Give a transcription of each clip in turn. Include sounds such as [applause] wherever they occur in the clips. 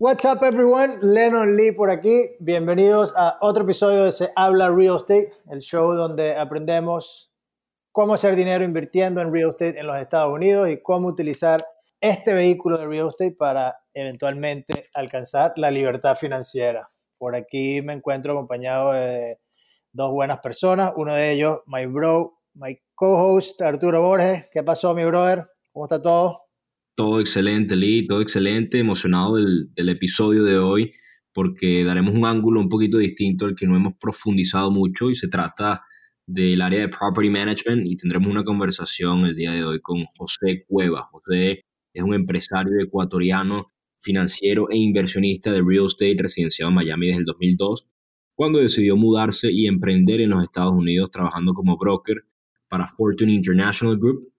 What's up everyone? Lennon Lee por aquí. Bienvenidos a otro episodio de Se Habla Real Estate, el show donde aprendemos cómo hacer dinero invirtiendo en real estate en los Estados Unidos y cómo utilizar este vehículo de real estate para eventualmente alcanzar la libertad financiera. Por aquí me encuentro acompañado de dos buenas personas, uno de ellos, my bro, my co-host Arturo Borges. ¿Qué pasó, mi brother? ¿Cómo está todo? Todo excelente, Lee, todo excelente, emocionado del, episodio de hoy porque daremos un ángulo un poquito distinto al que no hemos profundizado mucho y se trata del área de property management y tendremos una conversación el día de hoy con José Cueva. José es un empresario ecuatoriano, financiero e inversionista de real estate residenciado en Miami desde el 2002, cuando decidió mudarse y emprender en los Estados Unidos trabajando como broker para Fortune International Group,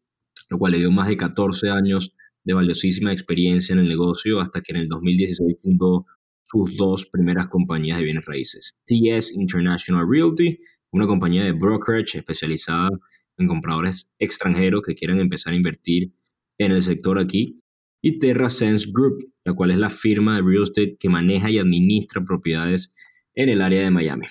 lo cual le dio más de 14 años de valiosísima experiencia en el negocio hasta que en el 2016 fundó sus dos primeras compañías de bienes raíces, TS International Realty, una compañía de brokerage especializada en compradores extranjeros que quieran empezar a invertir en el sector aquí, y TerraSense Group, la cual es la firma de real estate que maneja y administra propiedades en el área de Miami.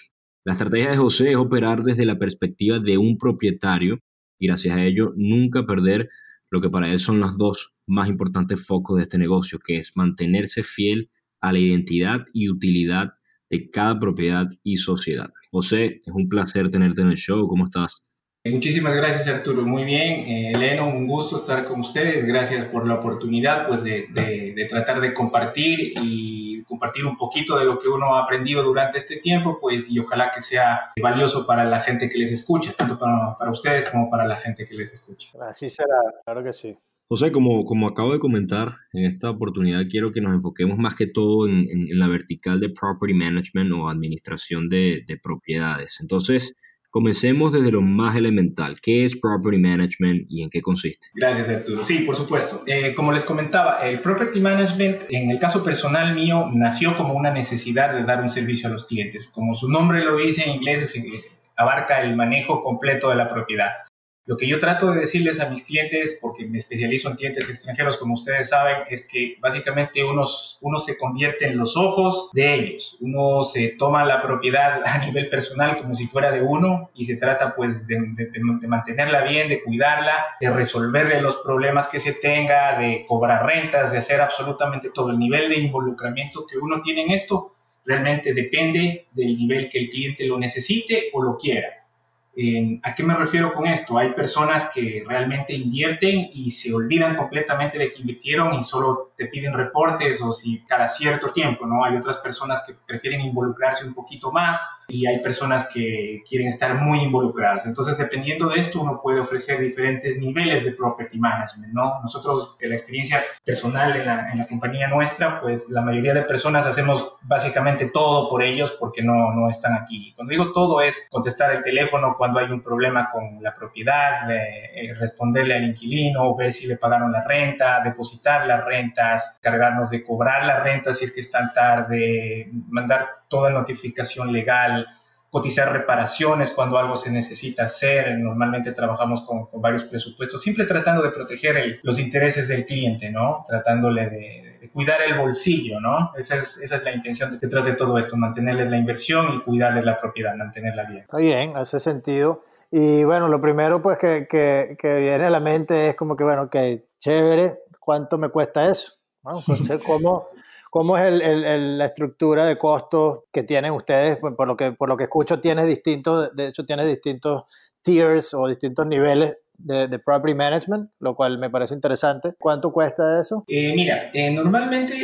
La estrategia de José es operar desde la perspectiva de un propietario y gracias a ello nunca perder lo que para él son los dos más importantes focos de este negocio, que es mantenerse fiel a la identidad y utilidad de cada propiedad y sociedad. José, es un placer tenerte en el show. ¿Cómo estás? Muchísimas gracias Arturo, muy bien. Eh, Eleno, un gusto estar con ustedes. Gracias por la oportunidad pues, de, de tratar de compartir y compartir un poquito de lo que uno ha aprendido durante este tiempo, pues y ojalá que sea valioso para la gente que les escucha, tanto para, para ustedes como para la gente que les escucha. Así será, claro que sí. José, como, como acabo de comentar, en esta oportunidad quiero que nos enfoquemos más que todo en, en, la vertical de property management o administración de, de propiedades. Entonces, Comencemos desde lo más elemental. ¿Qué es Property Management y en qué consiste? Gracias, Arturo. Sí, por supuesto. Eh, como les comentaba, el Property Management, en el caso personal mío, nació como una necesidad de dar un servicio a los clientes. Como su nombre lo dice en inglés, eh, abarca el manejo completo de la propiedad. Lo que yo trato de decirles a mis clientes, porque me especializo en clientes extranjeros, como ustedes saben, es que básicamente uno, uno se convierte en los ojos de ellos. Uno se toma la propiedad [laughs] a nivel personal como si fuera de uno y se trata pues de, de mantenerla bien, de cuidarla, de resolverle los problemas que se tenga, de cobrar rentas, de hacer absolutamente todo. El nivel de involucramiento que uno tiene en esto realmente depende del nivel que el cliente lo necesite o lo quiera. ¿A qué me refiero con esto? Hay personas que realmente invierten y se olvidan completamente de que invirtieron y solo te piden reportes o si cada cierto tiempo, ¿no? Hay otras personas que prefieren involucrarse un poquito más y hay personas que quieren estar muy involucradas. Entonces, dependiendo de esto, uno puede ofrecer diferentes niveles de property management, ¿no? Nosotros, de la experiencia personal en la, en la compañía nuestra, pues la mayoría de personas hacemos básicamente todo por ellos porque no, no están aquí. Cuando digo todo es contestar el teléfono cuando cuando hay un problema con la propiedad, eh, responderle al inquilino, ver si le pagaron la renta, depositar las rentas, cargarnos de cobrar las rentas si es que están tarde, mandar toda notificación legal, cotizar reparaciones cuando algo se necesita hacer. Normalmente trabajamos con, varios presupuestos, siempre tratando de proteger los intereses del cliente, ¿no? Tratándole de, cuidar el bolsillo, ¿no? Esa es, esa es la intención detrás de todo esto, mantenerles la inversión y cuidarles la propiedad, mantenerla bien. Está bien, hace sentido. Y bueno, lo primero pues que, que, que viene a la mente es como que, bueno, que chévere, ¿cuánto me cuesta eso? Bueno, [laughs] ¿cómo, ¿Cómo es el, la estructura de costos que tienen ustedes? Por lo que, por lo que escucho, tienes distintos, de hecho, tienes distintos tiers o distintos niveles de, property management, lo cual me parece interesante. ¿Cuánto cuesta eso? Eh, mira, eh, normalmente,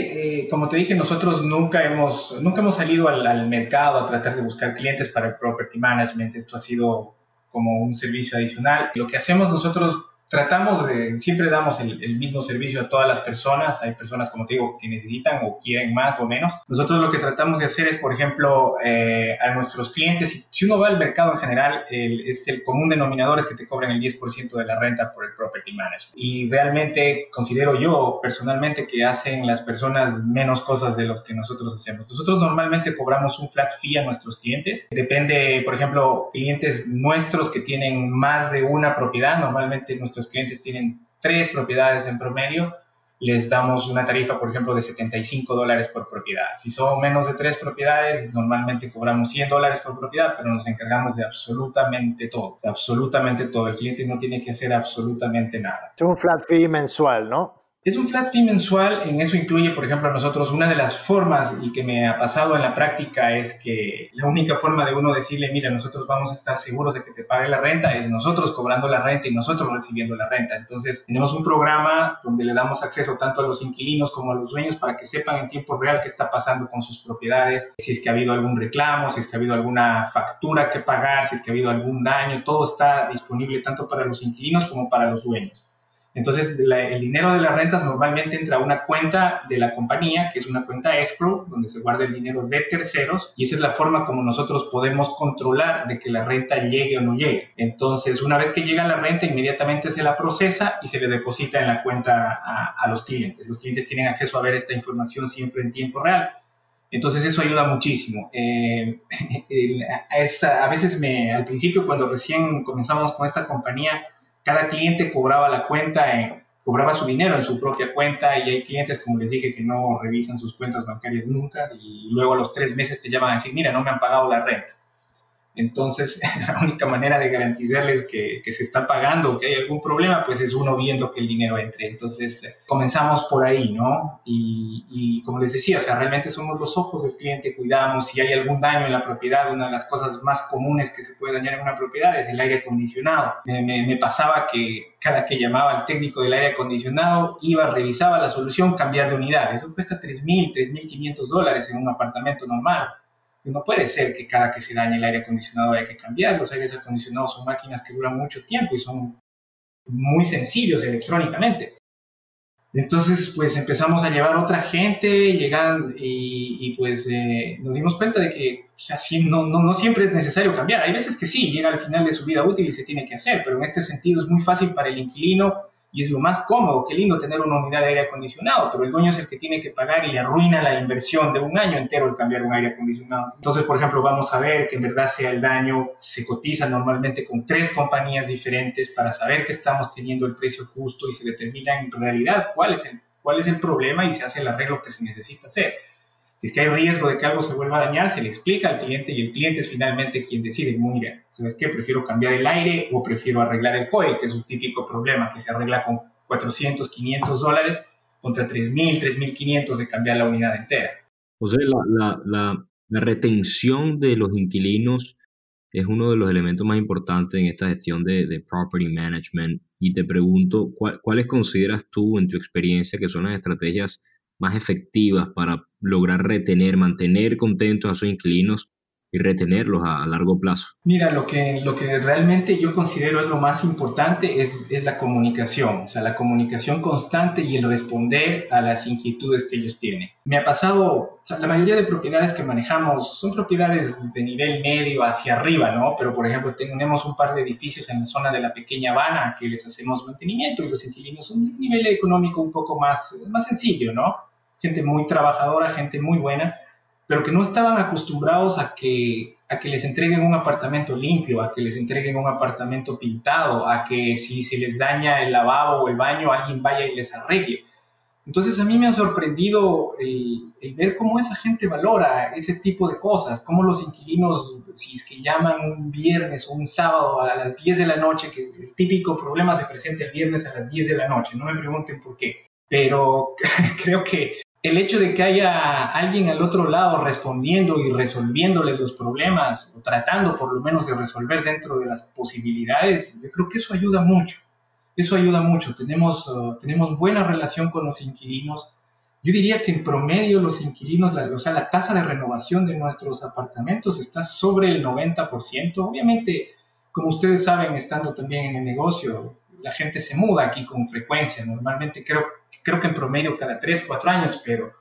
eh, como te dije, nosotros nunca hemos, nunca hemos salido al, al, mercado a tratar de buscar clientes para el property management. Esto ha sido como un servicio adicional. Lo que hacemos nosotros tratamos de, siempre damos el, mismo servicio a todas las personas. Hay personas, como te digo, que necesitan o quieren más o menos. Nosotros lo que tratamos de hacer es, por ejemplo, eh, a nuestros clientes, si uno va al mercado en general, es el común denominador es que te cobren el 10% de la renta por el property management. Y realmente considero yo personalmente que hacen las personas menos cosas de los que nosotros hacemos. Nosotros normalmente cobramos un flat fee a nuestros clientes. Depende, por ejemplo, clientes nuestros que tienen más de una propiedad, normalmente nuestros clientes tienen tres propiedades en promedio, les damos una tarifa, por ejemplo, de 75 dólares por propiedad. Si son menos de tres propiedades, normalmente cobramos 100 dólares por propiedad, pero nos encargamos de absolutamente todo, absolutamente todo. El cliente no tiene que hacer absolutamente nada. Es un flat fee mensual, ¿no? Es un flat fee mensual, en eso incluye, por ejemplo, a nosotros una de las formas y que me ha pasado en la práctica es que la única forma de uno decirle, mira, nosotros vamos a estar seguros de que te pague la renta es nosotros cobrando la renta y nosotros recibiendo la renta. Entonces, tenemos un programa donde le damos acceso tanto a los inquilinos como a los dueños para que sepan en tiempo real qué está pasando con sus propiedades, si es que ha habido algún reclamo, si es que ha habido alguna factura que pagar, si es que ha habido algún daño, todo está disponible tanto para los inquilinos como para los dueños. Entonces, el dinero de las rentas normalmente entra a una cuenta de la compañía, que es una cuenta escrow, donde se guarda el dinero de terceros, y esa es la forma como nosotros podemos controlar de que la renta llegue o no llegue. Entonces, una vez que llega la renta, inmediatamente se la procesa y se le deposita en la cuenta a, los clientes. Los clientes tienen acceso a ver esta información siempre en tiempo real. Entonces eso ayuda muchísimo. Eh, [laughs] a veces al principio, cuando recién comenzamos con esta compañía, cada cliente cobraba la cuenta, cobraba su dinero en su propia cuenta y hay clientes, como les dije, que no revisan sus cuentas bancarias nunca y luego a los tres meses te llaman a decir, mira, no me han pagado la renta. Entonces, [laughs] la única manera de garantizarles que, se está pagando o que hay algún problema, pues es uno viendo que el dinero entre. Entonces, eh, comenzamos por ahí, ¿no? Y, como les decía, o sea, realmente somos los ojos del cliente, cuidamos si hay algún daño en la propiedad. Una de las cosas más comunes que se puede dañar en una propiedad es el aire acondicionado. Me, me pasaba que cada que llamaba al técnico del aire acondicionado, iba, revisaba la solución, cambiar de unidad. Eso cuesta 3.000, 3.500 dólares en un apartamento normal no puede ser que cada que se dañe el aire acondicionado haya que cambiar. Los aires acondicionados son máquinas que duran mucho tiempo y son muy sencillos electrónicamente. Entonces, pues empezamos a llevar otra gente, llegan y, pues eh, nos dimos cuenta de que o no, no, no, siempre es necesario cambiar. Hay veces que sí, llega al final de su vida útil y se tiene que hacer, pero en este sentido es muy fácil para el inquilino y es lo más cómodo, qué lindo tener una unidad de aire acondicionado, pero el dueño es el que tiene que pagar y le arruina la inversión de un año entero el cambiar un aire acondicionado. Entonces, por ejemplo, vamos a ver que en verdad sea el daño, se cotiza normalmente con tres compañías diferentes para saber que estamos teniendo el precio justo y se determina en realidad cuál es el, cuál es el problema y se hace el arreglo que se necesita hacer. Si es que hay riesgo de que algo se vuelva a dañar, se le explica al cliente y el cliente es finalmente quien decide, mira, ¿sabes qué? Prefiero cambiar el aire o prefiero arreglar el coil, que es un típico problema que se arregla con 400, 500 dólares contra 3.000, 3.500 de cambiar la unidad entera. O sea, la, la, la, retención de los inquilinos es uno de los elementos más importantes en esta gestión de, de property management. Y te pregunto, ¿cuáles consideras tú en tu experiencia que son las estrategias más efectivas para lograr retener, mantener contentos a sus inquilinos y retenerlos a, largo plazo? Mira, lo que, lo que realmente yo considero es lo más importante es, es, la comunicación, o sea, la comunicación constante y el responder a las inquietudes que ellos tienen. Me ha pasado, o sea, la mayoría de propiedades que manejamos son propiedades de nivel medio hacia arriba, ¿no? Pero, por ejemplo, tenemos un par de edificios en la zona de la pequeña Habana que les hacemos mantenimiento y los inquilinos son de un nivel económico un poco más, más sencillo, ¿no? Gente muy trabajadora, gente muy buena pero que no estaban acostumbrados a que, a que les entreguen un apartamento limpio, a que les entreguen un apartamento pintado, a que si se les daña el lavabo o el baño, alguien vaya y les arregle. Entonces a mí me ha sorprendido el, ver cómo esa gente valora ese tipo de cosas, cómo los inquilinos, si es que llaman un viernes o un sábado a las 10 de la noche, que el típico problema se presenta el viernes a las 10 de la noche, no me pregunten por qué, pero [laughs] creo que el hecho de que haya alguien al otro lado respondiendo y resolviéndoles los problemas, o tratando por lo menos de resolver dentro de las posibilidades, yo creo que eso ayuda mucho. Eso ayuda mucho. Tenemos, uh, tenemos buena relación con los inquilinos. Yo diría que en promedio los inquilinos, la, o sea, la tasa de renovación de nuestros apartamentos está sobre el 90%. Obviamente, como ustedes saben, estando también en el negocio, la gente se muda aquí con frecuencia. Normalmente creo creo que en promedio cada 3, 4 años, pero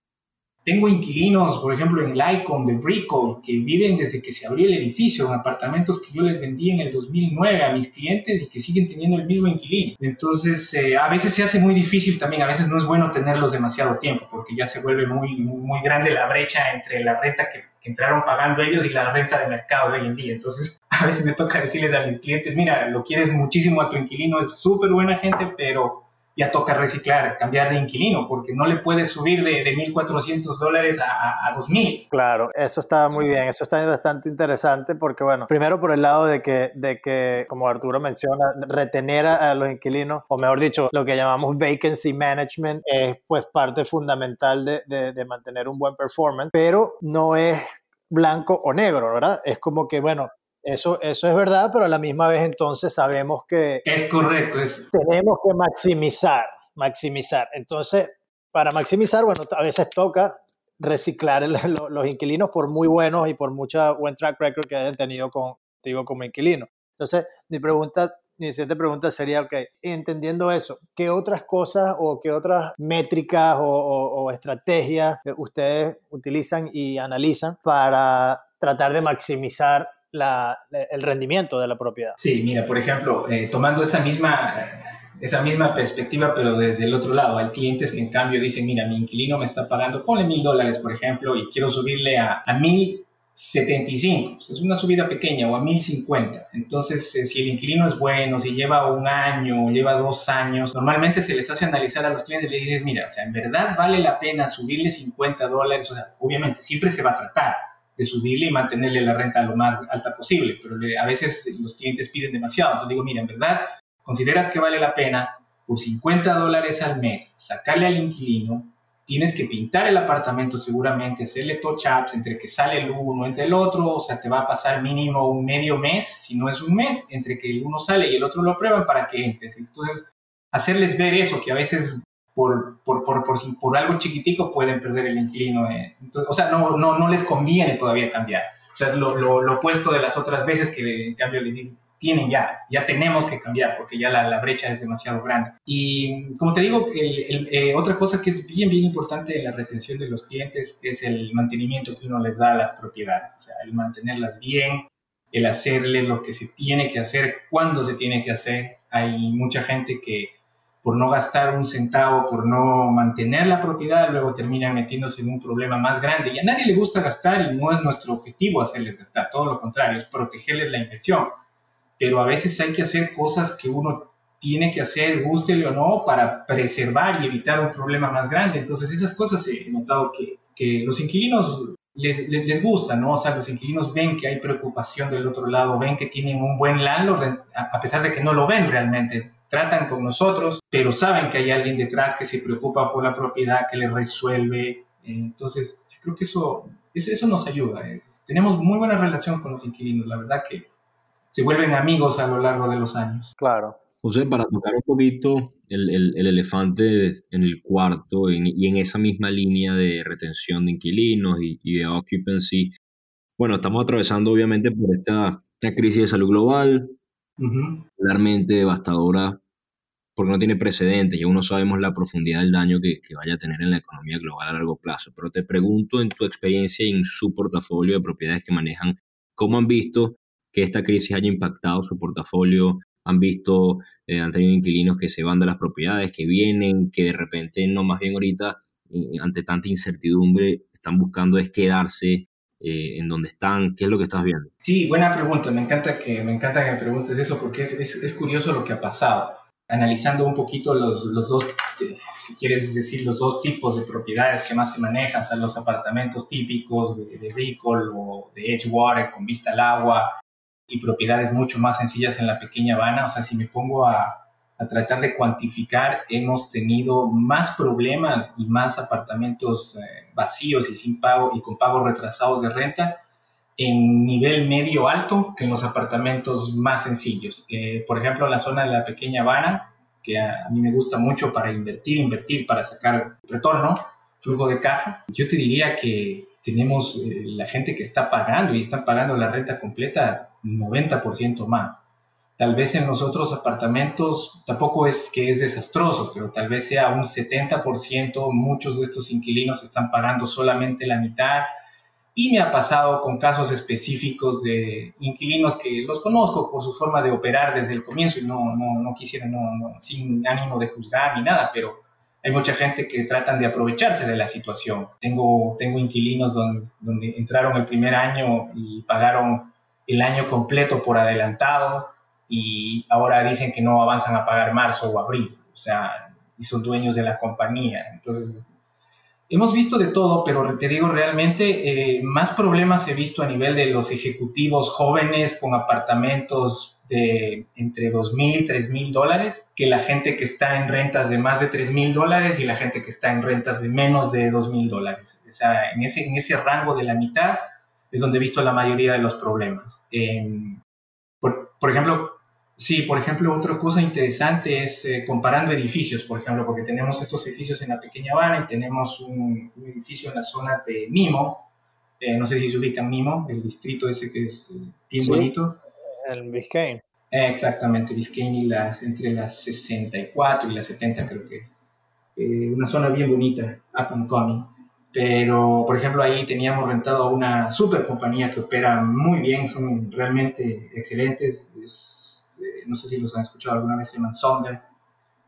tengo inquilinos, por ejemplo, en Lycon de Brickell, que viven desde que se abrió el edificio, en apartamentos que yo les vendí en el 2009 a mis clientes y que siguen teniendo el mismo inquilino. Entonces, eh, a veces se hace muy difícil también, a veces no es bueno tenerlos demasiado tiempo, porque ya se vuelve muy, muy, grande la brecha entre la renta que, que entraron pagando ellos y la renta de mercado de hoy en día. Entonces, [laughs] a veces me toca decirles a mis clientes, mira, lo quieres muchísimo a tu inquilino, es súper buena gente, pero ya toca reciclar, cambiar de inquilino, porque no le puedes subir de, de 1.400 dólares a, a, 2.000. Claro, eso está muy bien, eso está bastante interesante porque, bueno, primero por el lado de que, de que como Arturo menciona, retener a, los inquilinos, o mejor dicho, lo que llamamos vacancy management, es pues parte fundamental de, de, de mantener un buen performance, pero no es blanco o negro, ¿verdad? Es como que, bueno, eso, eso es verdad, pero a la misma vez entonces sabemos que... Es correcto. Es... Tenemos que maximizar, maximizar. Entonces, para maximizar, bueno, a veces toca reciclar [laughs] los inquilinos por muy buenos y por mucha buen track record que hayan tenido contigo como inquilino. Entonces, mi pregunta, mi siguiente pregunta sería, ok, entendiendo eso, ¿qué otras cosas o qué otras métricas o, o estrategias ustedes utilizan y analizan para tratar de maximizar el rendimiento de la propiedad. Sí, mira, por ejemplo, eh, tomando esa misma, esa misma perspectiva, pero desde el otro lado, hay clientes que en cambio dicen, mira, mi inquilino me está pagando, ponle mil dólares, por ejemplo, y quiero subirle a, a mil 75, es una subida pequeña o a 1050. Entonces, eh, si el inquilino es bueno, si lleva un año, lleva dos años, normalmente se les hace analizar a los clientes y le dices, mira, o sea, en verdad vale la pena subirle 50 dólares, o sea, obviamente siempre se va a tratar, de subirle y mantenerle la renta lo más alta posible, pero a veces los clientes piden demasiado. Entonces digo, mira, en verdad, ¿consideras que vale la pena por 50 dólares al mes sacarle al inquilino? Tienes que pintar el apartamento seguramente, hacerle touch-ups entre que sale el uno, entre el otro, o sea, te va a pasar mínimo un medio mes, si no es un mes, entre que el uno sale y el otro lo aprueban para que entres. Entonces, hacerles ver eso, que a veces por, por, por, por, por algo chiquitico pueden perder el inquilino. Eh. o sea, no, no, no les conviene todavía cambiar. O sea, lo, lo, lo, opuesto de las otras veces que en cambio les dije, tienen ya, ya tenemos que cambiar porque ya la, la brecha es demasiado grande. Y como te digo, el, eh, otra cosa que es bien, bien importante en la retención de los clientes es el mantenimiento que uno les da a las propiedades, o sea, el mantenerlas bien, el hacerle lo que se tiene que hacer, cuando se tiene que hacer. Hay mucha gente que por no gastar un centavo, por no mantener la propiedad, luego terminan metiéndose en un problema más grande. Y a nadie le gusta gastar y no es nuestro objetivo hacerles gastar, todo lo contrario, es protegerles la inversión. Pero a veces hay que hacer cosas que uno tiene que hacer, gústele o no, para preservar y evitar un problema más grande. Entonces esas cosas he notado que, los inquilinos les, les, les, ¿no? O sea, los inquilinos ven que hay preocupación del otro lado, ven que tienen un buen landlord, a pesar de que no lo ven realmente tratan con nosotros, pero saben que hay alguien detrás que se preocupa por la propiedad, que le resuelve. Entonces, yo creo que eso, eso, eso nos ayuda. tenemos muy buena relación con los inquilinos, la verdad que se vuelven amigos a lo largo de los años. Claro. José, para tocar un poquito el, el, el elefante en el cuarto y en esa misma línea de retención de inquilinos y, y de occupancy, bueno, estamos atravesando obviamente por esta, esta crisis de salud global, claramente devastadora porque no tiene precedentes y aún no sabemos la profundidad del daño que, que, vaya a tener en la economía global a largo plazo. Pero te pregunto en tu experiencia y en su portafolio de propiedades que manejan, ¿cómo han visto que esta crisis haya impactado su portafolio? ¿Han visto, eh, han tenido inquilinos que se van de las propiedades, que vienen, que de repente, no más bien ahorita, eh, ante tanta incertidumbre, están buscando es quedarse eh, en donde están? ¿Qué es lo que estás viendo? Sí, buena pregunta. Me encanta que me, encanta que me preguntes eso porque es, es, es curioso lo que ha pasado analizando un poquito los, los, dos, si quieres decir, los dos tipos de propiedades que más se manejan, son los apartamentos típicos de, de o de Edgewater con vista al agua y propiedades mucho más sencillas en la pequeña Habana. O sea, si me pongo a, tratar de cuantificar, hemos tenido más problemas y más apartamentos eh, vacíos y sin pago y con pagos retrasados de renta en nivel medio alto que en los apartamentos más sencillos. Eh, por ejemplo, en la zona de la pequeña Habana, que a, mí me gusta mucho para invertir, invertir para sacar retorno, flujo de caja, yo te diría que tenemos eh, la gente que está pagando y está pagando la renta completa 90% más. Tal vez en los otros apartamentos tampoco es que es desastroso, pero tal vez sea un 70%, muchos de estos inquilinos están pagando solamente la mitad y me ha pasado con casos específicos de inquilinos que los conozco por su forma de operar desde el comienzo y no, no, no quisiera, no, sin ánimo de juzgar ni nada, pero hay mucha gente que tratan de aprovecharse de la situación. Tengo, tengo inquilinos donde, donde entraron el primer año y pagaron el año completo por adelantado y ahora dicen que no avanzan a pagar marzo o abril. O sea, y son dueños de la compañía. Entonces, hemos visto de todo, pero te digo, realmente eh, más problemas he visto a nivel de los ejecutivos jóvenes con apartamentos de entre 2.000 y 3.000 dólares que la gente que está en rentas de más de 3.000 dólares y la gente que está en rentas de menos de 2.000 dólares. O sea, en ese, en ese rango de la mitad es donde he visto la mayoría de los problemas. por, por, ejemplo, sí, por ejemplo, otra cosa interesante es eh, comparando edificios, por ejemplo, porque tenemos estos edificios en la Pequeña Habana y tenemos un, edificio en la zona de Mimo, eh, no sé si se ubica Mimo, el distrito ese que es bien bonito en Biscayne. Exactamente, Biscayne y las, entre las 64 y las 70 creo que es. Eh, una zona bien bonita, up and coming. Pero, por ejemplo, ahí teníamos rentado a una super compañía que opera muy bien, son realmente excelentes. Eh, no sé si los han escuchado alguna vez, se llaman Sonder.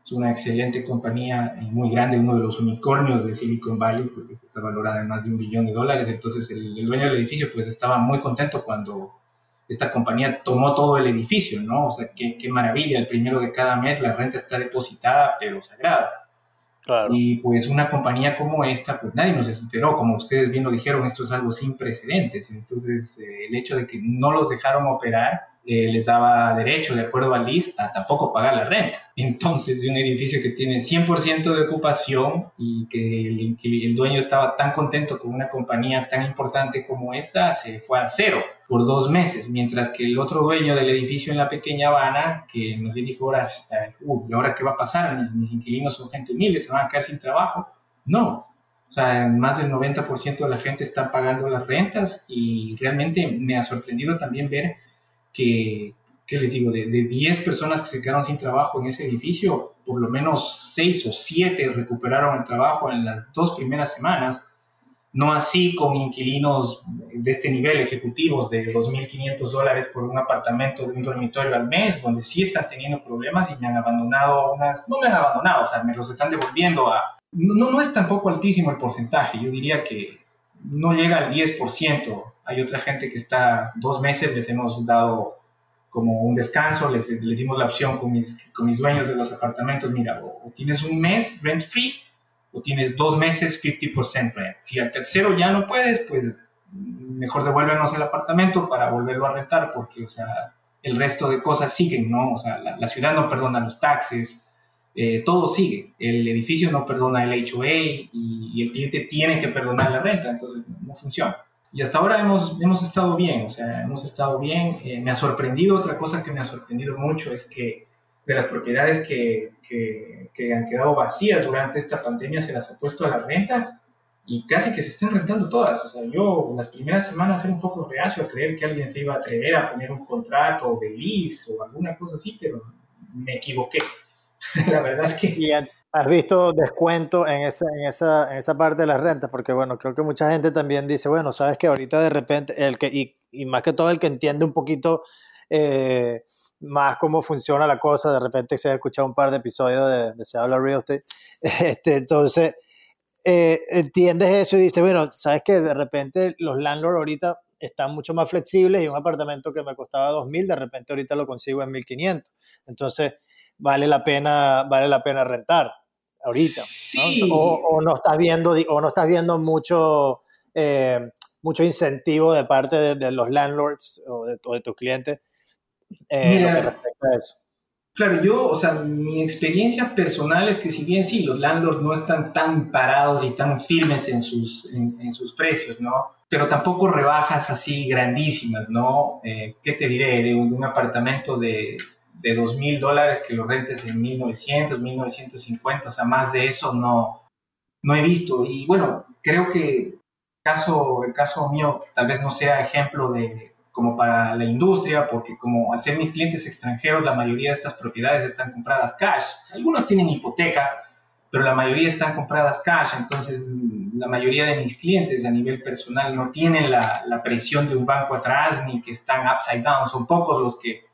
Es una excelente compañía, muy grande, uno de los unicornios de Silicon Valley, porque está valorada en más de un billón de dólares. Entonces, el, el dueño del edificio pues estaba muy contento cuando esta compañía tomó todo el edificio, ¿no? O sea, qué, qué maravilla, el primero de cada mes la renta está depositada, pero sagrada. Claro. Y pues una compañía como esta, pues nadie nos esperó, como ustedes bien lo dijeron, esto es algo sin precedentes. Entonces, eh, el hecho de que no los dejaron operar eh, les daba derecho, de acuerdo al LIS, a tampoco pagar la renta. [laughs] Entonces, de un edificio que tiene 100% de ocupación y que el, el, dueño estaba tan contento con una compañía tan importante como esta, se fue a cero por dos meses, mientras que el otro dueño del edificio en la pequeña Habana, que nos dijo, ahora, uh, ¿y ahora qué va a pasar? Mis, mis inquilinos son gente humilde, se van a quedar sin trabajo. No, o sea, más del 90% de la gente está pagando las rentas y realmente me ha sorprendido también ver que, ¿qué les digo? De, de 10 personas que se quedaron sin trabajo en ese edificio, por lo menos 6 o 7 recuperaron el trabajo en las dos primeras semanas. No así con inquilinos de este nivel, ejecutivos de 2.500 dólares por un apartamento de un dormitorio al mes, donde sí están teniendo problemas y me han abandonado unas, no me han abandonado, o sea, me los están devolviendo a... No, no es tampoco altísimo el porcentaje, yo diría que no llega al 10%, hay otra gente que está dos meses, les hemos dado como un descanso, les, les dimos la opción con mis, con mis dueños de los apartamentos, mira, o, tienes un mes rent free o tienes dos meses 50% rent. Si al tercero ya no puedes, pues mejor devuélvenos el apartamento para volverlo a rentar, porque, o sea, el resto de cosas siguen, ¿no? O sea, la, ciudad no perdona los taxes, eh, todo sigue. El edificio no perdona el HOA y, y, el cliente tiene que perdonar la renta, entonces no funciona y hasta ahora hemos, hemos estado bien, o sea, hemos estado bien. Eh, me ha sorprendido, otra cosa que me ha sorprendido mucho es que de las propiedades que, que, que, han quedado vacías durante esta pandemia se las ha puesto a la renta y casi que se están rentando todas. O sea, yo las primeras semanas era un poco reacio a creer que alguien se iba a atrever a poner un contrato de lease o alguna cosa así, pero me equivoqué. [laughs] la verdad es que... ¿Has visto descuento en esa, en, esa, en esa parte de las rentas? Porque, bueno, creo que mucha gente también dice, bueno, sabes que ahorita de repente, el que, y, más que todo el que entiende un poquito eh, más cómo funciona la cosa, de repente se ha escuchado un par de episodios de, de Se habla Real Estate, [laughs] este, entonces eh, entiendes eso y dices, bueno, sabes que de repente los landlords ahorita están mucho más flexibles y un apartamento que me costaba 2.000, de repente ahorita lo consigo en 1.500. Entonces, vale la pena, vale la pena rentar ahorita. O, no estás viendo, o no estás viendo mucho, eh, mucho incentivo de parte de, los landlords o de, tus clientes eh, respecto a eso. Claro, yo, o sea, mi experiencia personal es que si bien sí, los landlords no están tan parados y tan firmes en sus, en, sus precios, ¿no? Pero tampoco rebajas así grandísimas, ¿no? Eh, ¿Qué te diré? De un apartamento de de 2 mil dólares que lo rentes en 1900, 1950, o sea, más de eso no, no he visto. Y bueno, creo que caso, el caso mío tal vez no sea ejemplo de como para la industria, porque como al ser mis clientes extranjeros, la mayoría de estas propiedades están compradas cash. O sea, algunos tienen hipoteca, pero la mayoría están compradas cash, entonces la mayoría de mis clientes a nivel personal no tienen la, la presión de un banco atrás ni que están upside down, son pocos los que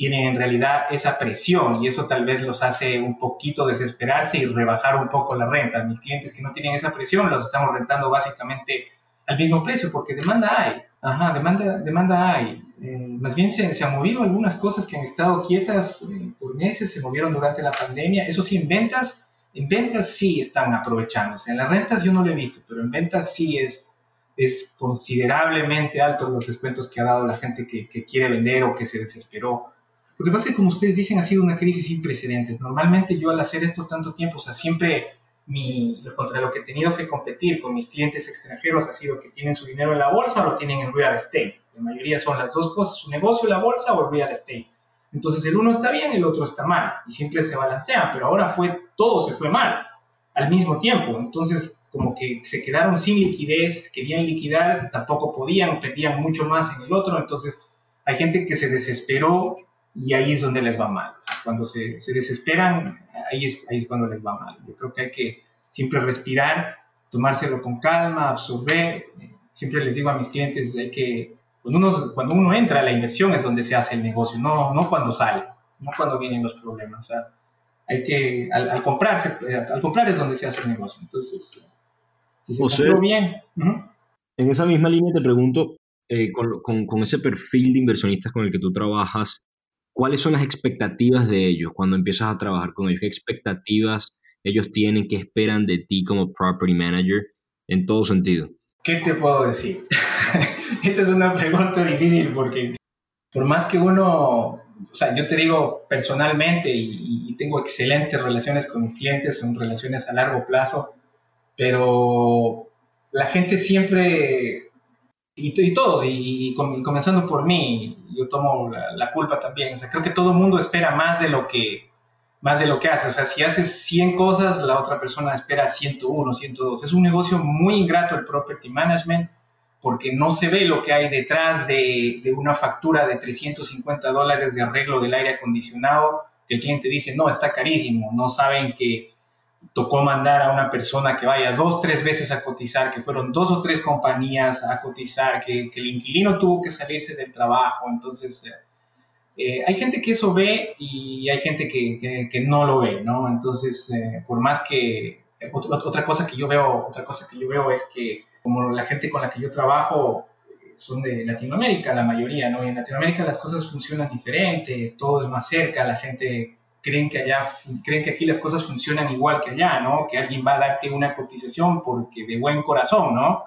tienen en realidad esa presión y eso tal vez los hace un poquito desesperarse y rebajar un poco la renta. Mis clientes que no tienen esa presión los estamos rentando básicamente al mismo precio porque demanda hay. Ajá, demanda, demanda hay. Eh, más bien se, se, han movido algunas cosas que han estado quietas eh, por meses, se movieron durante la pandemia. Eso sí, en ventas En ventas sí están aprovechándose. En las rentas yo no lo he visto, pero en ventas sí es, es considerablemente alto los descuentos que ha dado la gente que, que quiere vender o que se desesperó. Lo que pasa es que, como ustedes dicen, ha sido una crisis sin precedentes. Normalmente yo al hacer esto tanto tiempo, o sea, siempre mi, contra lo que he tenido que competir con mis clientes extranjeros ha sido que tienen su dinero en la bolsa o lo tienen en real estate. La mayoría son las dos cosas, su negocio la bolsa o real estate. Entonces el uno está bien, el otro está mal y siempre se balancean, pero ahora fue todo se fue mal al mismo tiempo. Entonces como que se quedaron sin liquidez, querían liquidar, tampoco podían, perdían mucho más en el otro. Entonces hay gente que se desesperó y ahí es donde les va mal. cuando se, se desesperan, ahí es, ahí es cuando les va mal. Yo creo que hay que siempre respirar, tomárselo con calma, absorber. Siempre les digo a mis clientes, hay que, cuando uno, cuando uno entra a la inversión es donde se hace el negocio, no, no cuando sale, no cuando vienen los problemas. O sea, hay que, al, comprarse, al comprar es donde se hace el negocio. Entonces, si se compró bien. En esa misma línea te pregunto, eh, con, con, con, ese perfil de inversionistas con el que tú trabajas, ¿cuáles son las expectativas de ellos cuando empiezas a trabajar con ellos? ¿Qué expectativas ellos tienen, qué esperan de ti como property manager en todo sentido? ¿Qué te puedo decir? [laughs] Esta es una pregunta difícil porque por más que uno, o sea, yo te digo personalmente y, tengo excelentes relaciones con mis clientes, son relaciones a largo plazo, pero la gente siempre y, todos, y, comenzando por mí, yo tomo la, culpa también. O sea, creo que todo mundo espera más de lo que más de lo que hace. O sea, si haces 100 cosas, la otra persona espera 101, 102. Es un negocio muy ingrato el property management porque no se ve lo que hay detrás de, de una factura de 350 dólares de arreglo del aire acondicionado, que el cliente dice, no, está carísimo. No saben que tocó mandar a una persona que vaya dos, tres veces a cotizar, que fueron dos o tres compañías a cotizar, que, el inquilino tuvo que salirse del trabajo. Entonces, eh, eh, hay gente que eso ve y hay gente que, que, no lo ve, ¿no? Entonces, eh, por más que... Otra, cosa que yo veo, otra cosa que yo veo es que como la gente con la que yo trabajo son de Latinoamérica, la mayoría, ¿no? Y en Latinoamérica las cosas funcionan diferente, todo es más cerca, la gente creen que allá, creen que aquí las cosas funcionan igual que allá, ¿no? Que alguien va a darte una cotización porque de buen corazón, ¿no?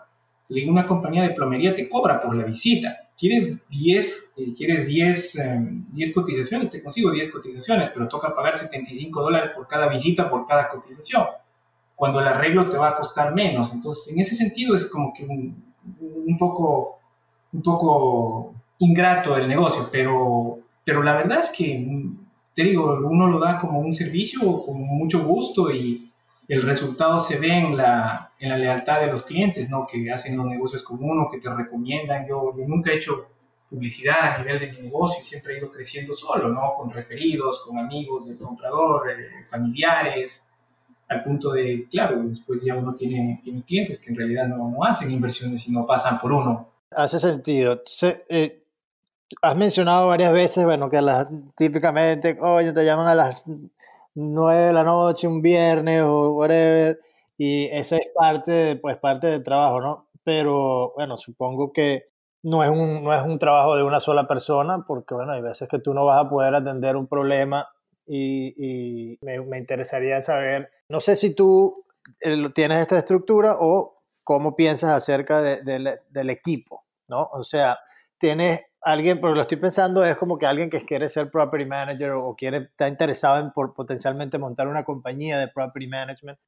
Una compañía de plomería te cobra por la visita. ¿Quieres 10, eh, ¿quieres 10, 10 em, cotizaciones? Te consigo 10 cotizaciones, pero toca pagar 75 dólares por cada visita, por cada cotización, cuando el arreglo te va a costar menos. Entonces, en ese sentido es como que un, un poco, un poco ingrato el negocio, pero, pero la verdad es que te digo, uno lo da como un servicio con mucho gusto y el resultado se ve en la, en la lealtad de los clientes, ¿no? Que hacen los negocios con uno, que te recomiendan. Yo, nunca he hecho publicidad a nivel de mi negocio, siempre he ido creciendo solo, ¿no? Con referidos, con amigos del comprador, eh, familiares, al punto de, claro, después ya uno tiene, tiene clientes que en realidad no, no hacen inversiones y no pasan por uno. Hace sentido. Se, eh, has mencionado varias veces, bueno, que las, típicamente, oye, te llaman a las 9 de la noche un viernes o whatever, y esa es parte, pues, parte del trabajo, ¿no? Pero, bueno, supongo que no es, un, no es un trabajo de una sola persona, porque, bueno, hay veces que tú no vas a poder atender un problema y, y me, me, interesaría saber, no sé si tú eh, tienes esta estructura o cómo piensas acerca de, del equipo, ¿no? O sea, tienes alguien, porque lo estoy pensando, es como que alguien que quiere ser property manager o quiere, está interesado en por, potencialmente montar una compañía de property management.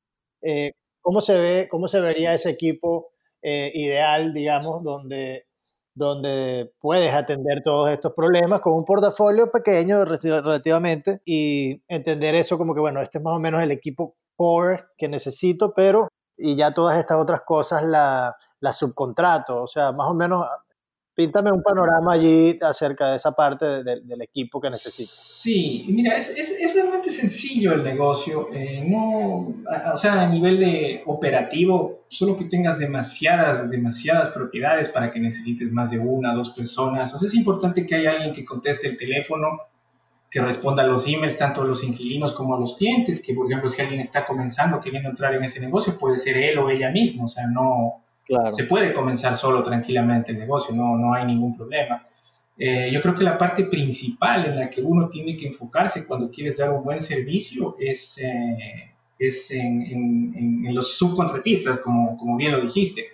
Eh, ¿cómo, se ve, ¿Cómo se vería ese equipo eh, ideal, digamos, donde, donde puedes atender todos estos problemas con un portafolio pequeño relativamente y entender eso como que, bueno, este es más o menos el equipo core que necesito, pero y ya todas estas otras cosas la, la subcontrato, o sea, más o menos Píntame un panorama allí acerca de esa parte del equipo que necesitas. Sí, mira, es, es, realmente sencillo el negocio. Eh, no, o sea, a nivel de operativo, solo que tengas demasiadas, demasiadas propiedades para que necesites más de una, dos personas. O sea, es importante que haya alguien que conteste el teléfono, que responda a los emails, tanto a los inquilinos como a los clientes, que por ejemplo, si alguien está comenzando, queriendo entrar en ese negocio, puede ser él o ella misma. O sea, no se puede comenzar solo tranquilamente el negocio, no, no hay ningún problema. Eh, yo creo que la parte principal en la que uno tiene que enfocarse cuando quieres dar un buen servicio es, eh, es en, los subcontratistas, como, como bien lo dijiste.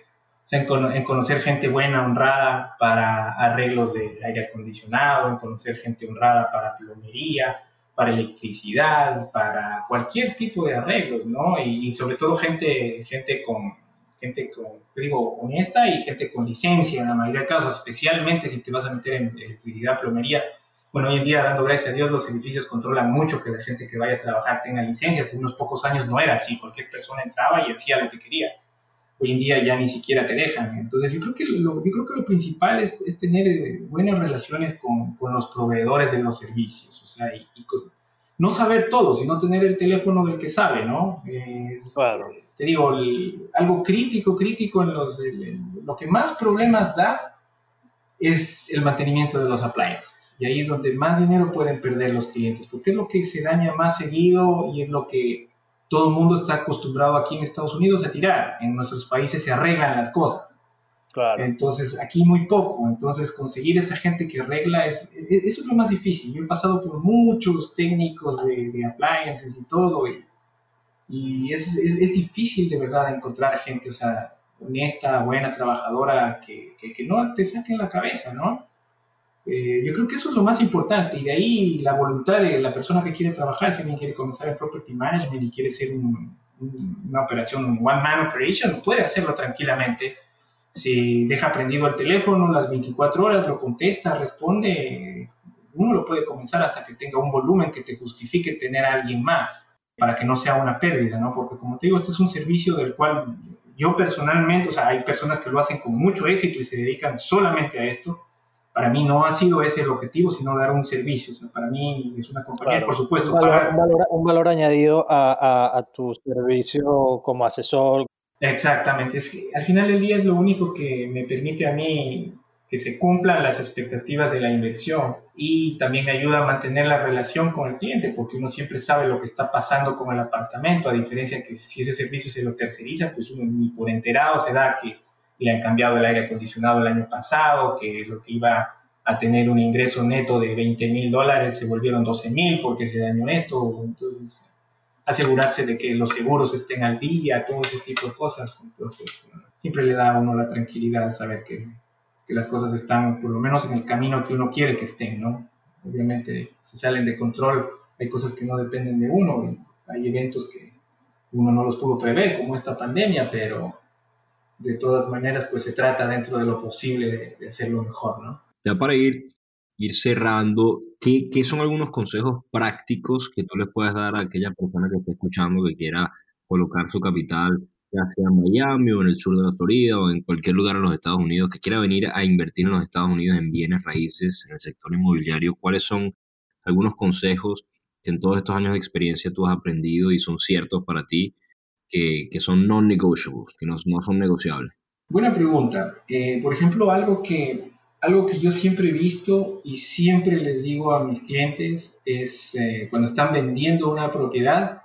en, conocer gente buena, honrada para arreglos de aire acondicionado, en conocer gente honrada para plomería, para electricidad, para cualquier tipo de arreglos, ¿no? Y, sobre todo gente, gente con, gente con, digo, honesta y gente con licencia en la mayoría de casos, especialmente si te vas a meter en electricidad, plomería. Bueno, hoy en día, dando gracias a Dios, los edificios controlan mucho que la gente que vaya a trabajar tenga licencia. Hace unos pocos años no era así, cualquier persona entraba y hacía lo que quería. Hoy en día ya ni siquiera te dejan. Entonces, yo creo que lo, yo creo que lo principal es, es tener buenas relaciones con, con, los proveedores de los servicios. O sea, y, no saber todo, sino tener el teléfono del que sabe, ¿no? claro te digo, algo crítico, crítico en los, lo que más problemas da es el mantenimiento de los appliances. Y ahí es donde más dinero pueden perder los clientes, porque es lo que se daña más seguido y es lo que todo el mundo está acostumbrado aquí en Estados Unidos a tirar. En nuestros países se arreglan las cosas. Claro. Entonces, aquí muy poco. Entonces, conseguir esa gente que arregla, es, eso es lo más difícil. Yo he pasado por muchos técnicos de, de appliances y todo, y y es, es, es, difícil de verdad encontrar gente, o sea, honesta, buena, trabajadora, que, que, no te saquen la cabeza, ¿no? Eh, yo creo que eso es lo más importante y de ahí la voluntad de la persona que quiere trabajar, si alguien quiere comenzar en property management y quiere ser una operación, un one man operation, puede hacerlo tranquilamente. Si deja prendido el teléfono las 24 horas, lo contesta, responde, uno lo puede comenzar hasta que tenga un volumen que te justifique tener a alguien más para que no sea una pérdida, ¿no? Porque como te digo, este es un servicio del cual yo personalmente, o sea, hay personas que lo hacen con mucho éxito y se dedican solamente a esto. Para mí no ha sido ese el objetivo, sino dar un servicio. O sea, para mí es una compañía, por supuesto. Un valor, un valor, añadido a, a, tu servicio como asesor. Exactamente. Es que al final del día es lo único que me permite a mí que se cumplan las expectativas de la inversión y también ayuda a mantener la relación con el cliente porque uno siempre sabe lo que está pasando con el apartamento, a diferencia que si ese servicio se lo terceriza, pues uno ni por enterado se da que le han cambiado el aire acondicionado el año pasado, que lo que iba a tener un ingreso neto de 20 mil dólares se volvieron 12 mil porque se dañó esto, entonces asegurarse de que los seguros estén al día, todo ese tipo de cosas, entonces siempre le da a uno la tranquilidad saber que que las cosas están por lo menos en el camino que uno quiere que estén, ¿no? Obviamente, si salen de control, hay cosas que no dependen de uno, hay eventos que uno no los pudo prever, como esta pandemia, pero de todas maneras, pues se trata dentro de lo posible de, hacerlo mejor, ¿no? Ya para ir, ir cerrando, ¿qué, ¿qué son algunos consejos prácticos que tú le puedes dar a aquella persona que esté escuchando que quiera colocar su capital ya sea en Miami o en el sur de la Florida o en cualquier lugar en los Estados Unidos que quiera venir a invertir en los Estados Unidos en bienes raíces, en el sector inmobiliario, ¿cuáles son algunos consejos que en todos estos años de experiencia tú has aprendido y son ciertos para ti, que, que son non-negotiables, que no, son negociables? Buena pregunta. Eh, por ejemplo, algo que, algo que yo siempre he visto y siempre les digo a mis clientes es eh, cuando están vendiendo una propiedad,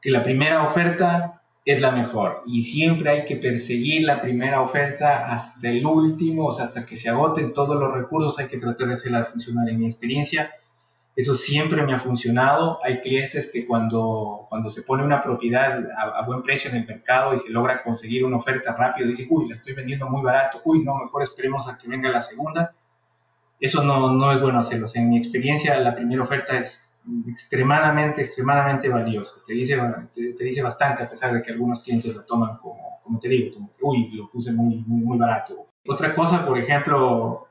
que la primera oferta es la mejor y siempre hay que perseguir la primera oferta hasta el último, o sea, hasta que se agoten todos los recursos, hay que tratar de hacerla funcionar. En mi experiencia, eso siempre me ha funcionado. Hay clientes que cuando, cuando se pone una propiedad a, buen precio en el mercado y se logra conseguir una oferta rápida, dicen, uy, la estoy vendiendo muy barato, uy, no, mejor esperemos a que venga la segunda. Eso no, no es bueno hacerlo. en mi experiencia, la primera oferta es extremadamente, extremadamente valioso. Te dice, te, dice bastante, a pesar de que algunos clientes lo toman como, como te digo, como que, uy, lo puse muy, muy, muy barato. Otra cosa, por ejemplo,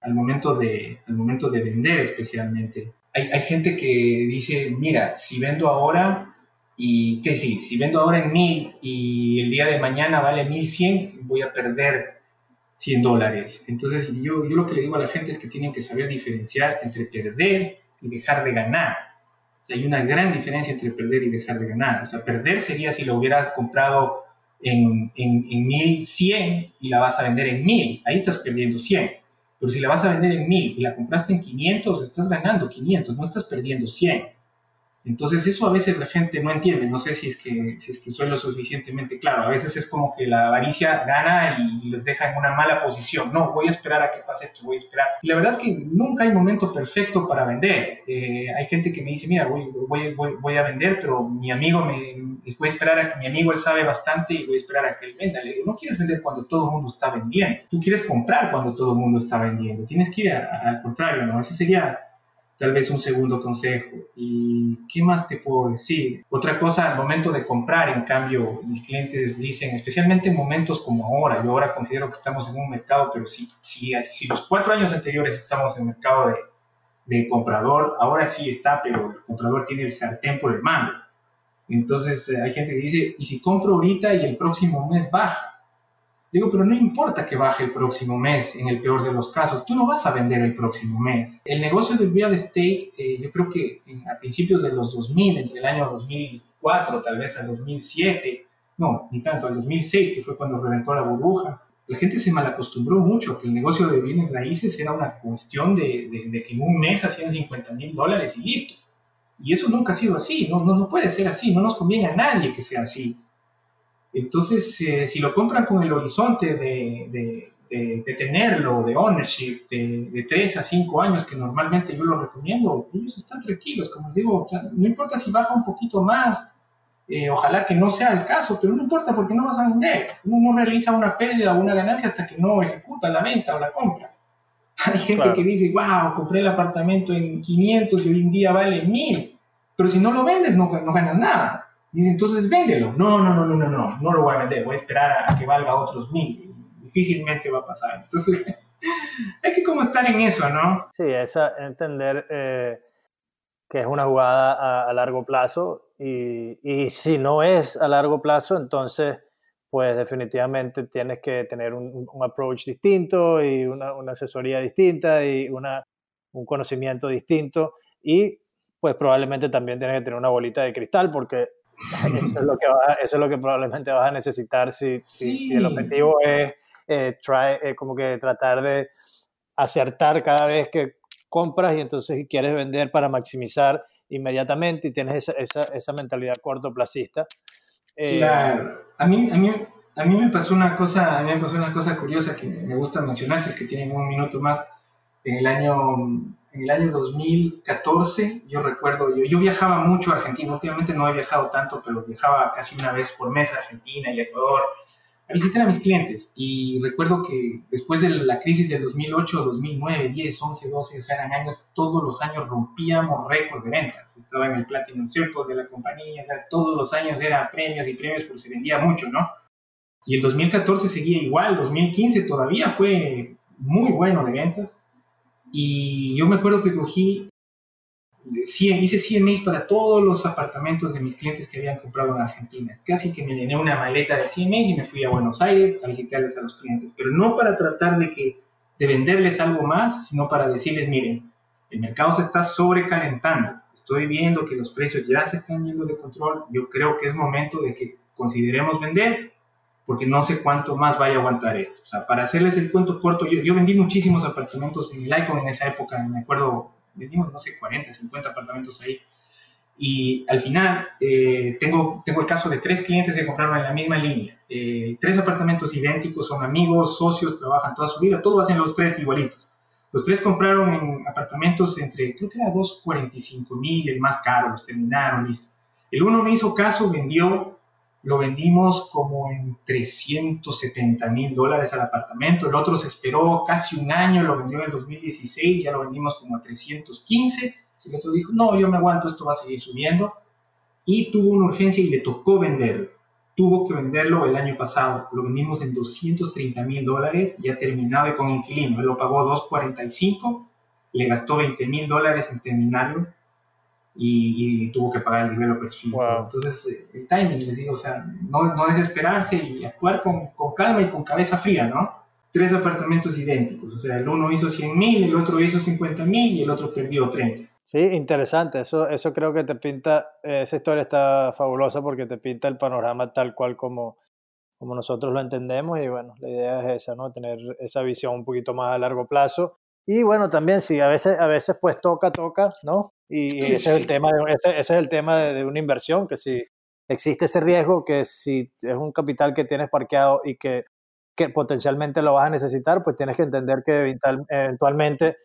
al momento de, al momento de vender especialmente, hay, gente que dice, mira, si vendo ahora, y que sí, si vendo ahora en mil y el día de mañana vale 1100, voy a perder 100 dólares. Entonces, yo, yo lo que le digo a la gente es que tienen que saber diferenciar entre perder y dejar de ganar. O sea, hay una gran diferencia entre perder y dejar de ganar. O sea, perder sería si lo hubieras comprado en, en, en 1100 y la vas a vender en 1000. Ahí estás perdiendo 100. Pero si la vas a vender en 1000 y la compraste en 500, estás ganando 500, no estás perdiendo 100. Entonces eso a veces la gente no entiende, no sé si es que, si es que soy lo suficientemente claro, a veces es como que la avaricia gana y, les deja en una mala posición, no, voy a esperar a que pase esto, voy a esperar. Y la verdad es que nunca hay momento perfecto para vender. Eh, hay gente que me dice, mira, voy, a vender, pero mi amigo me, voy a esperar a que mi amigo él sabe bastante y voy a esperar a que él venda. Le digo, no quieres vender cuando todo el mundo está vendiendo, tú quieres comprar cuando todo el mundo está vendiendo, tienes que ir al contrario, ¿no? Ese sería tal vez un segundo consejo. ¿Y qué más te puedo decir? Otra cosa, al momento de comprar, en cambio, mis clientes dicen, especialmente en momentos como ahora, yo ahora considero que estamos en un mercado, pero si, si, si los cuatro años anteriores estamos en mercado de, de comprador, ahora sí está, pero el comprador tiene el sartén por el mando. Entonces eh, hay gente que dice, ¿y si compro ahorita y el próximo mes baja? Digo, pero no importa que baje el próximo mes, en el peor de los casos, tú no vas a vender el próximo mes. El negocio del real estate, eh, yo creo que a principios de los 2000, entre el año 2004 tal vez al 2007, no, ni tanto, al 2006, que fue cuando reventó la burbuja, la gente se malacostumbró mucho que el negocio de bienes raíces era una cuestión de, de, que en un mes hacían 50 mil dólares y listo. Y eso nunca ha sido así, no, no, no puede ser así, no nos conviene a nadie que sea así. Entonces, eh, si lo compran con el horizonte de, de, tenerlo, de ownership, de, 3 a 5 años, que normalmente yo lo recomiendo, ellos están tranquilos. Como digo, no importa si baja un poquito más, eh, ojalá que no sea el caso, pero no importa porque no vas a vender. Uno no realiza una pérdida o una ganancia hasta que no ejecuta la venta o la compra. [laughs] Hay gente que dice, wow, compré el apartamento en 500 y hoy en día vale 1000, pero si no lo vendes no, no ganas nada. Y entonces véndelo. No, no, no, no, no, no, no lo voy a vender, voy a esperar a que valga otros mil. Difícilmente va a pasar. Entonces, [laughs] hay que como estar en eso, ¿no? Sí, esa, entender eh, que es una jugada a, largo plazo y, y, si no es a largo plazo, entonces, pues definitivamente tienes que tener un, un approach distinto y una, una, asesoría distinta y una, un conocimiento distinto y pues probablemente también tienes que tener una bolita de cristal porque [laughs] eso, es lo que eso es lo que probablemente vas a necesitar si, si, el objetivo es eh, try, eh, como que tratar de acertar cada vez que compras y entonces quieres vender para maximizar inmediatamente y tienes esa, esa, esa mentalidad cortoplacista. Eh, claro, a mí, a, mí, a mí me pasó una cosa, a mí me pasó una cosa curiosa que me gusta mencionar, si es que tienen un minuto más, en el año en el año 2014, yo recuerdo, yo, yo, viajaba mucho a Argentina, últimamente no he viajado tanto, pero viajaba casi una vez por mes a Argentina y Ecuador a visitar a mis clientes. Y recuerdo que después de la crisis del 2008, 2009, 10, 11, 12, o sea, eran años, todos los años rompíamos récord de ventas. Estaba en el Platinum Circle de la compañía, o sea, todos los años era premios y premios, pero se vendía mucho, ¿no? Y el 2014 seguía igual, 2015 todavía fue muy bueno de ventas. Y yo me acuerdo que cogí, hice 100 mails para todos los apartamentos de mis clientes que habían comprado en Argentina. Casi que me llené una maleta de 100 mails y me fui a Buenos Aires a visitarles a los clientes. Pero no para tratar de, que, de venderles algo más, sino para decirles, miren, el mercado se está sobrecalentando. Estoy viendo que los precios ya se están yendo de control. Yo creo que es momento de que consideremos vender porque no sé cuánto más vaya a aguantar esto. O sea, para hacerles el cuento corto, yo, yo vendí muchísimos apartamentos en el Icon en esa época, me acuerdo, vendimos, no sé, 40, 50 apartamentos ahí. Y al final, eh, tengo, tengo el caso de tres clientes que compraron en la misma línea. Eh, tres apartamentos idénticos, son amigos, socios, trabajan toda su vida, todo hacen los tres igualitos. Los tres compraron en apartamentos entre, creo que era 245 mil, el más caro, los terminaron, listo. El uno me hizo caso, vendió lo vendimos como en 370 mil dólares al apartamento, el otro se esperó casi un año, lo vendió en el 2016, ya lo vendimos como a 315, el otro dijo, no, yo me aguanto, esto va a seguir subiendo, y tuvo una urgencia y le tocó venderlo. Tuvo que venderlo el año pasado, lo vendimos en 230 mil dólares, ya terminado y con inquilino, él lo pagó 245, le gastó 20 mil dólares en terminarlo, y, tuvo que pagar el developer fee. Entonces, eh, el timing, les digo, o sea, no, no desesperarse y actuar con, con, calma y con cabeza fría, ¿no? Tres apartamentos idénticos, o sea, el uno hizo 100 mil, el otro hizo 50 mil y el otro perdió 30. Sí, interesante, eso, eso creo que te pinta, esa historia está fabulosa porque te pinta el panorama tal cual como, como nosotros lo entendemos y bueno, la idea es esa, ¿no? Tener esa visión un poquito más a largo plazo. Y bueno, también si a veces, a veces pues toca, toca, ¿no? Y ese, es el tema de, ese, es el tema de, una inversión, que si existe ese riesgo, que si es un capital que tienes parqueado y que, que potencialmente lo vas a necesitar, pues tienes que entender que eventualmente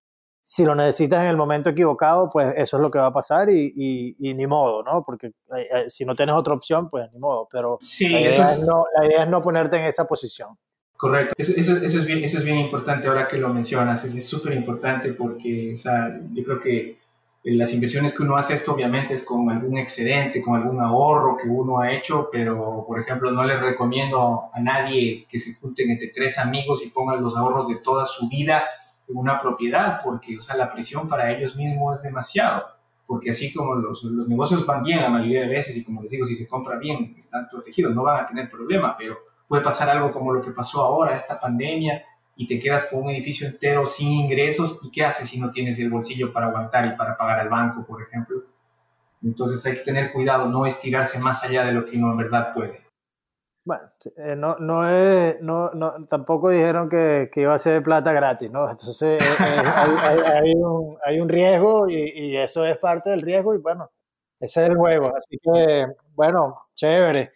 si lo necesitas en el momento equivocado, pues eso es lo que va a pasar y, ni modo, ¿no? Porque eh, eh, si no tienes otra opción, pues ni modo, pero la, idea es... no, la, idea es... no, ponerte en esa posición. Correcto, eso, eso, es bien, eso es bien importante ahora que lo mencionas, es súper importante porque, o sea, yo creo que las inversiones que uno hace esto obviamente es con algún excedente, con algún ahorro que uno ha hecho, pero por ejemplo no le recomiendo a nadie que se junten entre tres amigos y pongan los ahorros de toda su vida en una propiedad, porque o sea, la presión para ellos mismos es demasiado, porque así como los, los negocios van bien la mayoría de veces y como les digo, si se compra bien, están protegidos, no van a tener problema, pero puede pasar algo como lo que pasó ahora, esta pandemia, y te quedas con un edificio entero sin ingresos, ¿y qué haces si no tienes el bolsillo para aguantar y para pagar al banco, por ejemplo? Entonces hay que tener cuidado, no estirarse más allá de lo que uno en verdad puede. Bueno, eh, no, no, es, no, no, tampoco dijeron que, que, iba a ser plata gratis, ¿no? Entonces eh, eh, hay, hay, un, hay, un, riesgo y, y, eso es parte del riesgo y bueno, ese es el juego. Así que, bueno, chévere.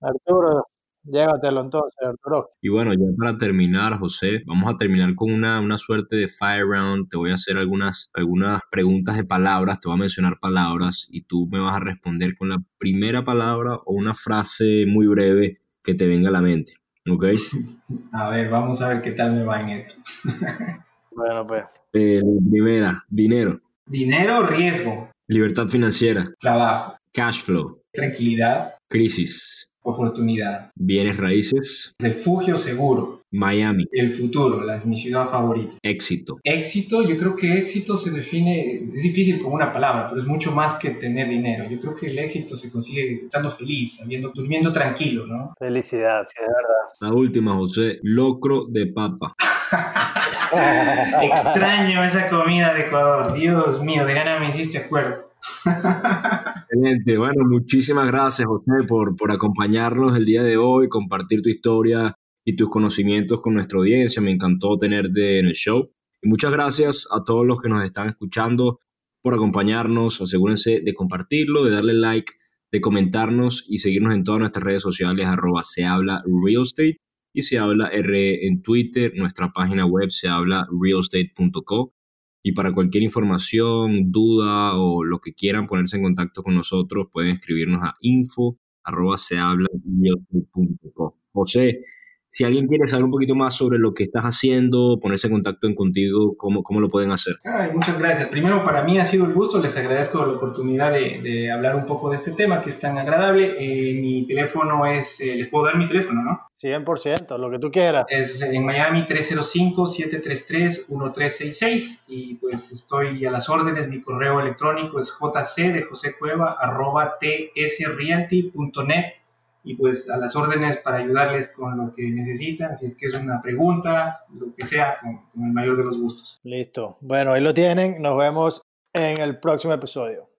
Arturo, Llévatelo entonces, Arturo. Y bueno, ya para terminar, José, vamos a terminar con una, una suerte de fire round. Te voy a hacer algunas, algunas preguntas de palabras, te voy a mencionar palabras y tú me vas a responder con la primera palabra o una frase muy breve que te venga a la mente. ¿Ok? [laughs] A ver, vamos a ver qué tal me va en esto. [laughs] bueno, pues. Eh, primera, dinero. Dinero, riesgo. Libertad financiera. Trabajo. Cash flow. Tranquilidad. Crisis oportunidad. Bienes raíces. Refugio seguro. Miami. El futuro, la, mi ciudad favorita. Éxito. Éxito, yo creo que éxito se define, es difícil como una palabra, pero es mucho más que tener dinero. Yo creo que el éxito se consigue estando feliz, sabiendo, durmiendo tranquilo, ¿no? Felicidad, sí, es verdad. La última, José, locro de papa. [laughs] Extraño esa comida de Ecuador. Dios mío, de gana me hiciste acuerdo. [laughs] Excelente. Bueno, muchísimas gracias, José, por, por acompañarnos el día de hoy, compartir tu historia y tus conocimientos con nuestra audiencia. Me encantó tenerte en el show. Y muchas gracias a todos los que nos están escuchando por acompañarnos. Asegúrense de compartirlo, de darle like, de comentarnos y seguirnos en todas nuestras redes sociales, arroba se habla real estate y se habla R en Twitter, nuestra página web se habla realestate.co y para cualquier información, duda o lo que quieran ponerse en contacto con nosotros, pueden escribirnos a info arroba se habla José, si alguien quiere saber un poquito más sobre lo que estás haciendo, ponerse en contacto contigo, ¿cómo, cómo lo pueden hacer? Ay, muchas gracias. Primero, para mí ha sido el gusto. Les agradezco la oportunidad de, de hablar un poco de este tema que es tan agradable. Eh, mi teléfono es, eh, les puedo dar mi teléfono, ¿no? 100%, lo que tú quieras. Es en Miami 305-733-1366 y pues estoy a las órdenes. Mi correo electrónico es jc de José Cueva arroba tsrealty.net y pues a las órdenes para ayudarles con lo que necesitan, si es que es una pregunta, lo que sea, con, el mayor de los gustos. Listo. Bueno, ahí lo tienen. Nos vemos en el próximo episodio.